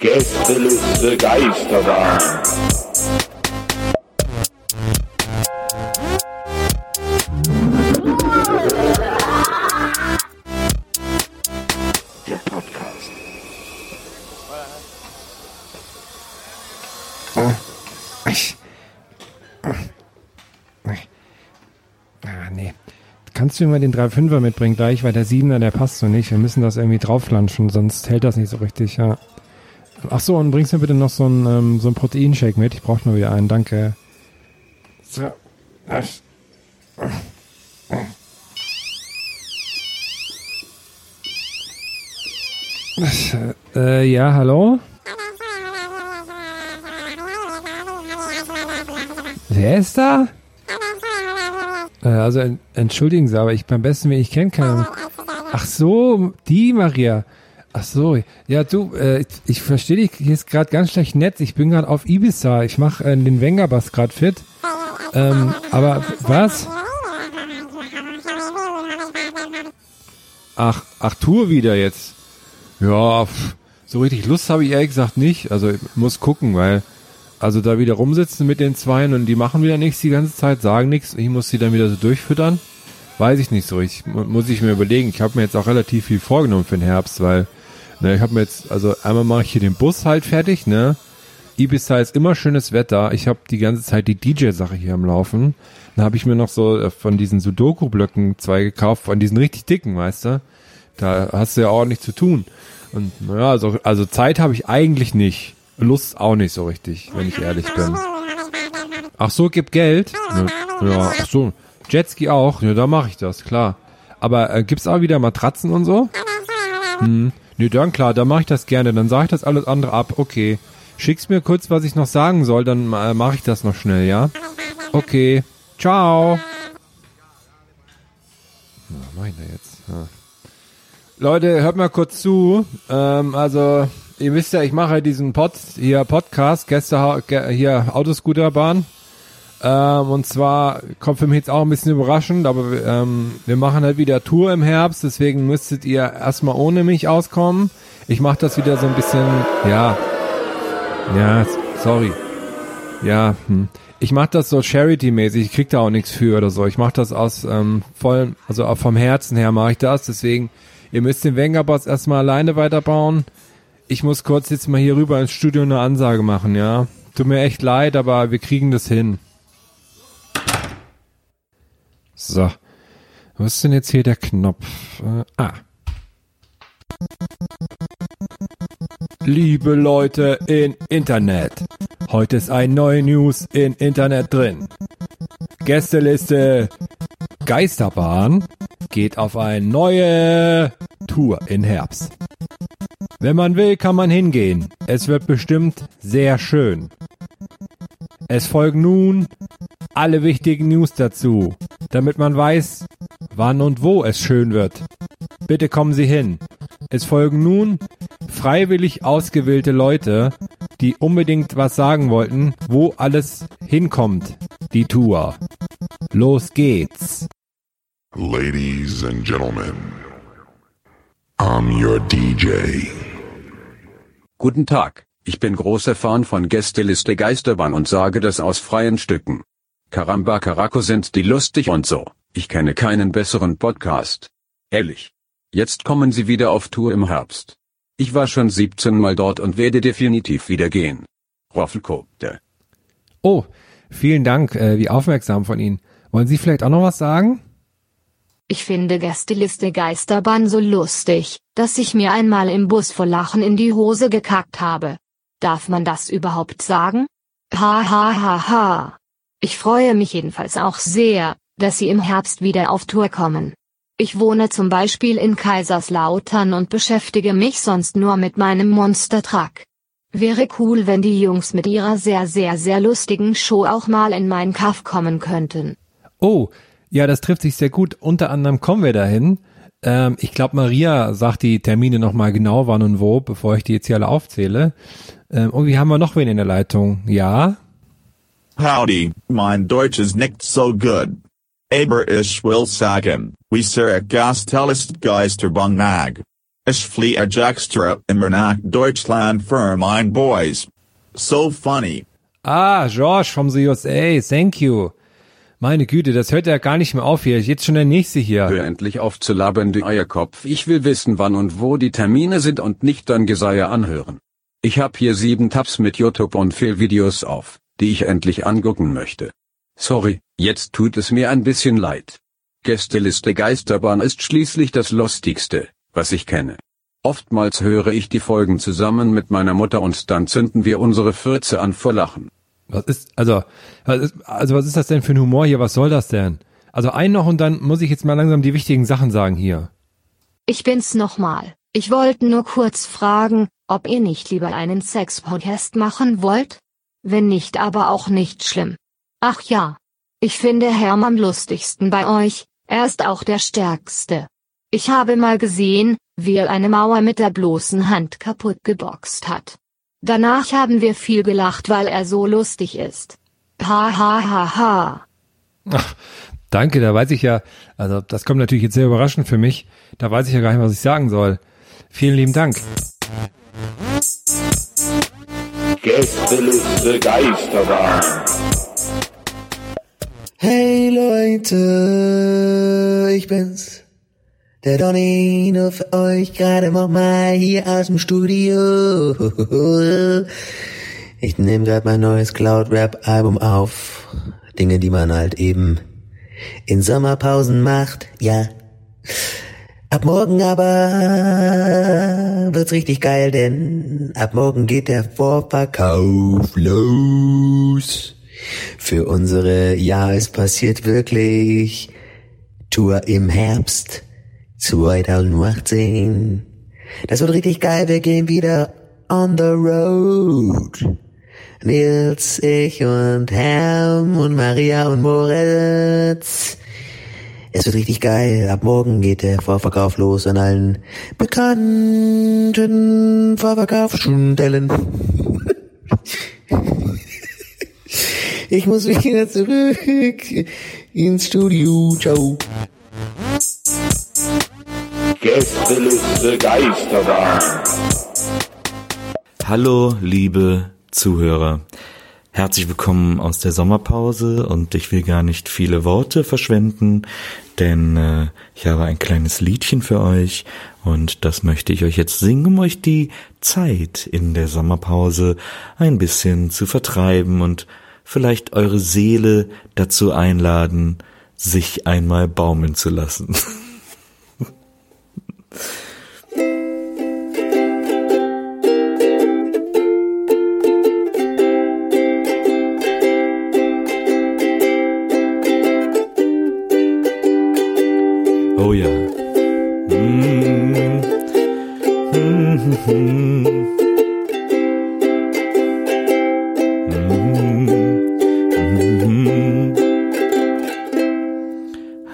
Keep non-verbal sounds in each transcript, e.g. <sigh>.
Gästeliste Geisterbahn. Mir mal den 3,5er mitbringen gleich, weil der 7er, der passt so nicht. Wir müssen das irgendwie drauflanschen, sonst hält das nicht so richtig, ja. Ach so, und bringst mir bitte noch so einen, ähm, so einen Proteinshake mit. Ich brauche mal wieder einen, danke. So. Äh, ja, hallo? Wer ist da? Äh, also en- entschuldigen Sie, aber ich beim besten Willen, ich kenne keinen. Ach so, die Maria. Ach so, ja du, äh, ich, verstehe dich hier ist gerade ganz schlecht nett. Ich bin gerade auf Ibiza. Ich mache äh, den Wengerbass gerade fit. Ähm, aber was? Ach, ach Tour wieder jetzt. Ja, pff, so richtig Lust habe ich ehrlich gesagt nicht. Also muss gucken, weil also da wieder rumsitzen mit den Zweien und die machen wieder nichts die ganze Zeit, sagen nichts. Ich muss sie dann wieder so durchfüttern. Weiß ich nicht so richtig. Mu- Muss ich mir überlegen. Ich habe mir jetzt auch relativ viel vorgenommen für den Herbst, weil ne, ich habe mir jetzt, also einmal mache ich hier den Bus halt fertig, ne? Ibiza ist immer schönes Wetter. Ich habe die ganze Zeit die DJ-Sache hier am Laufen. Dann habe ich mir noch so äh, von diesen Sudoku-Blöcken zwei gekauft, von diesen richtig dicken, weißt du? Da hast du ja ordentlich zu tun. Und naja, also, also Zeit habe ich eigentlich nicht. Lust auch nicht so richtig, wenn ich ehrlich bin. Ach so, gib Geld? Ja, ach so. Jetski auch? Ja, da mache ich das, klar. Aber äh, gibt's auch wieder Matratzen und so? Hm. Nee, dann klar, dann mache ich das gerne. Dann sage ich das alles andere ab. Okay. Schick's mir kurz, was ich noch sagen soll, dann äh, mache ich das noch schnell, ja? Okay. Ciao. Was mach ich da jetzt? Ja. Leute, hört mal kurz zu. Ähm, also, ihr wisst ja, ich mache diesen Pod, hier Podcast, Gäste, hier Autoscooterbahn. Ähm, und zwar kommt für mich jetzt auch ein bisschen überraschend, aber ähm, wir machen halt wieder Tour im Herbst, deswegen müsstet ihr erstmal ohne mich auskommen. Ich mache das wieder so ein bisschen, ja, ja, sorry. Ja, hm. ich mache das so Charity-mäßig, ich krieg da auch nichts für oder so. Ich mache das aus ähm, vollem, also vom Herzen her mache ich das, deswegen, ihr müsst den Wengerboss erstmal alleine weiterbauen. Ich muss kurz jetzt mal hier rüber ins Studio eine Ansage machen, ja. Tut mir echt leid, aber wir kriegen das hin. So. Wo ist denn jetzt hier der Knopf? Äh, ah. Liebe Leute in Internet. Heute ist ein neue News in Internet drin. Gästeliste Geisterbahn geht auf eine neue Tour in Herbst. Wenn man will, kann man hingehen. Es wird bestimmt sehr schön. Es folgen nun alle wichtigen News dazu, damit man weiß, wann und wo es schön wird. Bitte kommen Sie hin. Es folgen nun freiwillig ausgewählte Leute, die unbedingt was sagen wollten, wo alles hinkommt. Die Tour. Los geht's. Ladies and gentlemen, I'm your DJ. Guten Tag, ich bin großer Fan von Gästeliste Geisterbahn und sage das aus freien Stücken. Karamba Karako sind die lustig und so. Ich kenne keinen besseren Podcast. Ehrlich. Jetzt kommen sie wieder auf Tour im Herbst. Ich war schon 17 Mal dort und werde definitiv wieder gehen. Roffelkopte. Oh, vielen Dank, äh, wie aufmerksam von Ihnen. Wollen Sie vielleicht auch noch was sagen? Ich finde Gästeliste Geisterbahn so lustig, dass ich mir einmal im Bus vor Lachen in die Hose gekackt habe. Darf man das überhaupt sagen? Ha ha ha ha. Ich freue mich jedenfalls auch sehr, dass Sie im Herbst wieder auf Tour kommen. Ich wohne zum Beispiel in Kaiserslautern und beschäftige mich sonst nur mit meinem Monster-Truck. Wäre cool, wenn die Jungs mit ihrer sehr, sehr, sehr lustigen Show auch mal in meinen Kaff kommen könnten. Oh, ja, das trifft sich sehr gut. Unter anderem kommen wir dahin. Ähm, ich glaube, Maria sagt die Termine nochmal genau, wann und wo, bevor ich die jetzt hier alle aufzähle. Ähm, irgendwie haben wir noch wen in der Leitung. Ja? Howdy, mein Deutsch is nicht so good. Aber ich will sagen, wie sehr Gastelist Geisterbahn mag. Ich fliege extra immer nach Deutschland für mein Boys. So funny. Ah, George from the USA, thank you. Meine Güte, das hört ja gar nicht mehr auf hier. Jetzt schon der nächste hier. Hör endlich auf zu labern, du Eierkopf. Ich will wissen, wann und wo die Termine sind und nicht dein Geseier anhören. Ich hab hier sieben Tabs mit YouTube und Fehlvideos auf, die ich endlich angucken möchte. Sorry, jetzt tut es mir ein bisschen leid. Gästeliste Geisterbahn ist schließlich das Lustigste, was ich kenne. Oftmals höre ich die Folgen zusammen mit meiner Mutter und dann zünden wir unsere Fürze an vor Lachen. Was ist, also, was ist, also was ist das denn für ein Humor hier? Was soll das denn? Also ein noch und dann muss ich jetzt mal langsam die wichtigen Sachen sagen hier. Ich bin's nochmal. Ich wollte nur kurz fragen, ob ihr nicht lieber einen Sex-Podcast machen wollt? Wenn nicht, aber auch nicht schlimm. Ach ja. Ich finde Herm am lustigsten bei euch, er ist auch der stärkste. Ich habe mal gesehen, wie er eine Mauer mit der bloßen Hand kaputt geboxt hat. Danach haben wir viel gelacht, weil er so lustig ist. Ha ha ha ha. Ach, danke, da weiß ich ja, also das kommt natürlich jetzt sehr überraschend für mich. Da weiß ich ja gar nicht, was ich sagen soll. Vielen lieben Dank. Gästeliste Geisterbahn. Hey Leute, ich bin's. Der Donny, nur für euch gerade noch mal hier aus dem Studio. Ich nehme gerade mein neues Cloud-Rap-Album auf. Dinge, die man halt eben in Sommerpausen macht, ja. Ab morgen aber wird's richtig geil, denn ab morgen geht der Vorverkauf los. Für unsere Ja, es passiert wirklich Tour im Herbst 2018. Das wird richtig geil, wir gehen wieder on the road. Nils, ich und Herm und Maria und Moritz. Es wird richtig geil. Ab morgen geht der Vorverkauf los an allen bekannten Vorverkaufsstellen. <laughs> Ich muss wieder zurück ins Studio. Ciao. Gästeliste Geisterbahn. Hallo, liebe Zuhörer. Herzlich willkommen aus der Sommerpause und ich will gar nicht viele Worte verschwenden, denn äh, ich habe ein kleines Liedchen für euch und das möchte ich euch jetzt singen, um euch die Zeit in der Sommerpause ein bisschen zu vertreiben und vielleicht eure Seele dazu einladen, sich einmal baumeln zu lassen. <laughs> Oh ja.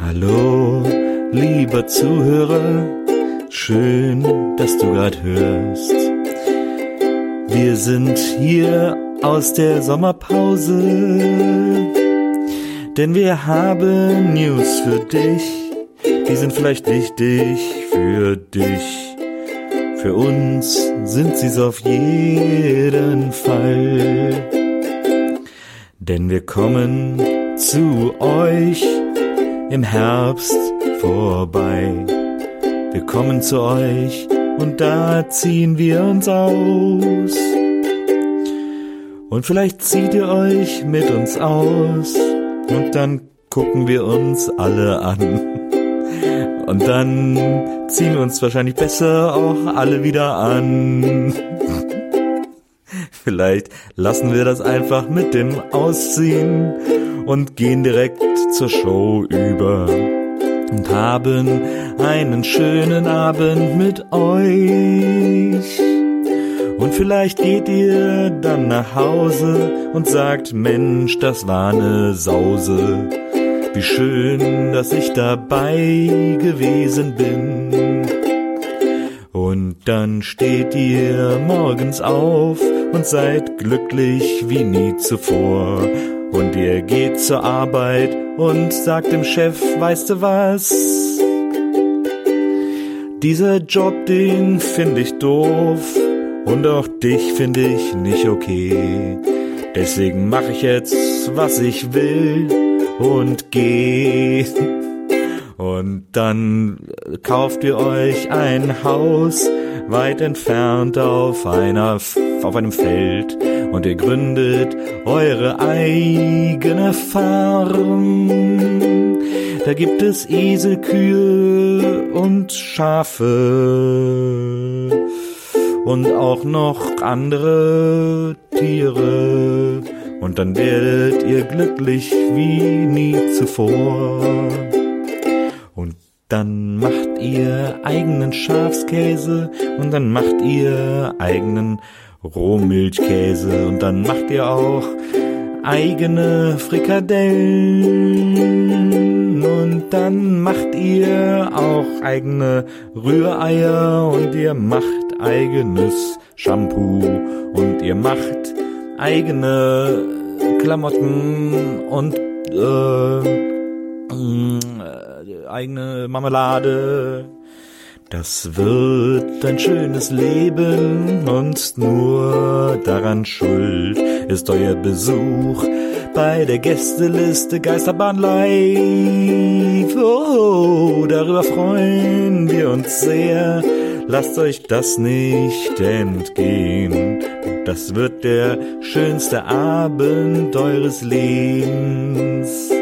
Hallo, lieber Zuhörer, du grad hörst. Wir sind hier aus der Sommerpause, denn wir haben News für dich. Die sind vielleicht wichtig für dich. Für uns sind sie's auf jeden Fall. Denn wir kommen zu euch im Herbst vorbei. Wir kommen zu euch und da ziehen wir uns aus. Und vielleicht zieht ihr euch mit uns aus und dann gucken wir uns alle an. Und dann ziehen wir uns wahrscheinlich besser auch alle wieder an. Vielleicht lassen wir das einfach mit dem Ausziehen und gehen direkt zur Show über und haben einen schönen Abend mit euch. Und vielleicht geht ihr dann nach Hause und sagt, Mensch, das war ne Sause. Wie schön, dass ich dabei gewesen bin. Und dann steht ihr morgens auf und seid glücklich wie nie zuvor. Und ihr geht zur Arbeit und sagt dem Chef, weißt du was? Dieser Job, den find ich doof und auch dich find ich nicht okay. Deswegen mach ich jetzt, was ich will und geh. Und dann kauft ihr euch ein Haus weit entfernt auf einer, auf einem Feld und ihr gründet eure eigene Farm. Da gibt es Esel, Kühe und Schafe und auch noch andere Tiere. Und dann werdet ihr glücklich wie nie zuvor. Und dann macht ihr eigenen Schafskäse und dann macht ihr eigenen Rohmilchkäse und dann macht ihr auch eigene Frikadellen und dann macht ihr auch eigene Rühreier und ihr macht eigenes Shampoo und ihr macht eigene Klamotten und äh, äh, eigene Marmelade. Das wird ein schönes Leben und nur daran schuld ist euer Besuch bei der Gästeliste Geisterbahn live. Oh, darüber freuen wir uns sehr. Lasst euch das nicht entgehen. Das wird der schönste Abend eures Lebens.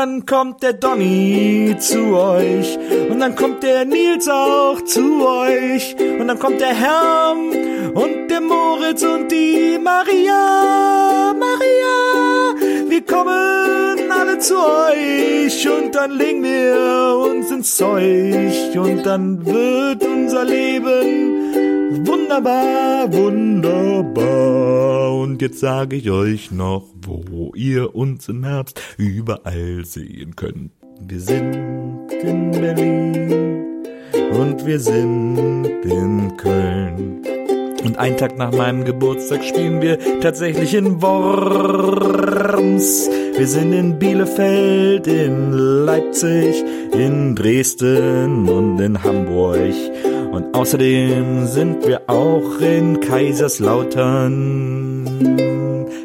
Dann kommt der Donny zu euch. Und dann kommt der Nils auch zu euch. Und dann kommt der Herm und der Moritz und die Maria. Maria, wir kommen alle zu euch. Und dann legen wir uns ins Zeug. Und dann wird unser Leben wunderbar, wunderbar. Und jetzt sage ich euch noch, wo ihr uns im Herbst überall sehen könnt. Wir sind in Berlin und wir sind in Köln. Und einen Tag nach meinem Geburtstag spielen wir tatsächlich in Worms. Wir sind in Bielefeld, in Leipzig, in Dresden und in Hamburg. Und außerdem sind wir auch in Kaiserslautern.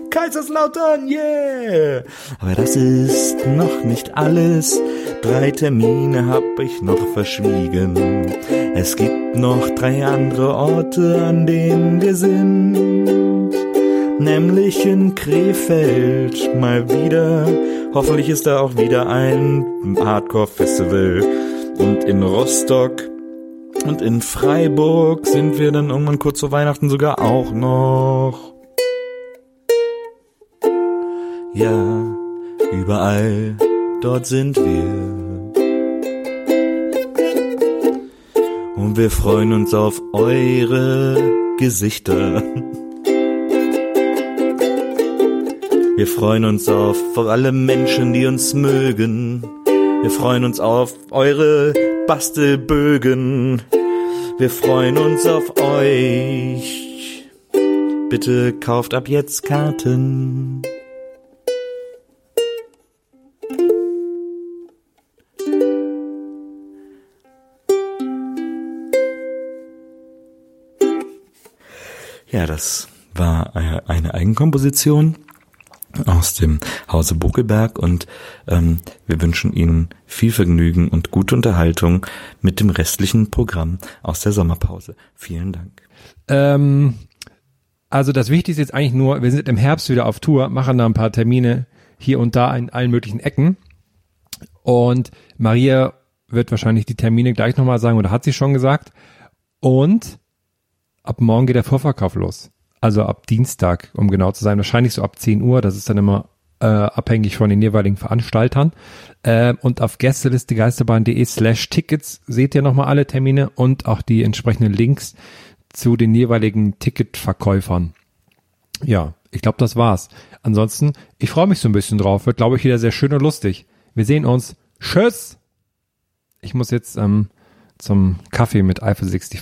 Kaiserslautern, yeah! Aber das ist noch nicht alles. Drei Termine hab ich noch verschwiegen. Es gibt noch drei andere Orte, an denen wir sind. Nämlich in Krefeld mal wieder. Hoffentlich ist da auch wieder ein Hardcore-Festival. Und in Rostock und in Freiburg sind wir dann irgendwann kurz vor Weihnachten sogar auch noch. Ja, überall dort sind wir. Und wir freuen uns auf eure Gesichter. Wir freuen uns auf alle Menschen, die uns mögen. Wir freuen uns auf eure Bastelbögen. Wir freuen uns auf euch. Bitte kauft ab jetzt Karten. Ja, das war äh, eine Eigenkomposition aus dem Hause Bokelberg und ähm, wir wünschen Ihnen viel Vergnügen und gute Unterhaltung mit dem restlichen Programm aus der Sommerpause. Vielen Dank. Ähm, also das Wichtigste ist eigentlich nur, wir sind im Herbst wieder auf Tour, machen da ein paar Termine hier und da in allen möglichen Ecken. Und Maria wird wahrscheinlich die Termine gleich nochmal sagen oder hat sie schon gesagt. Und ab morgen geht der Vorverkauf los. Also ab Dienstag, um genau zu sein, wahrscheinlich so ab 10 Uhr. Das ist dann immer äh, abhängig von den jeweiligen Veranstaltern. Äh, und auf gästelistegeisterbahn.de slash Tickets seht ihr nochmal alle Termine und auch die entsprechenden Links zu den jeweiligen Ticketverkäufern. Ja, ich glaube, das war's. Ansonsten, ich freue mich so ein bisschen drauf. Wird, glaube ich, wieder sehr schön und lustig. Wir sehen uns. Tschüss! Ich muss jetzt ähm, zum Kaffee mit Eiffel 65.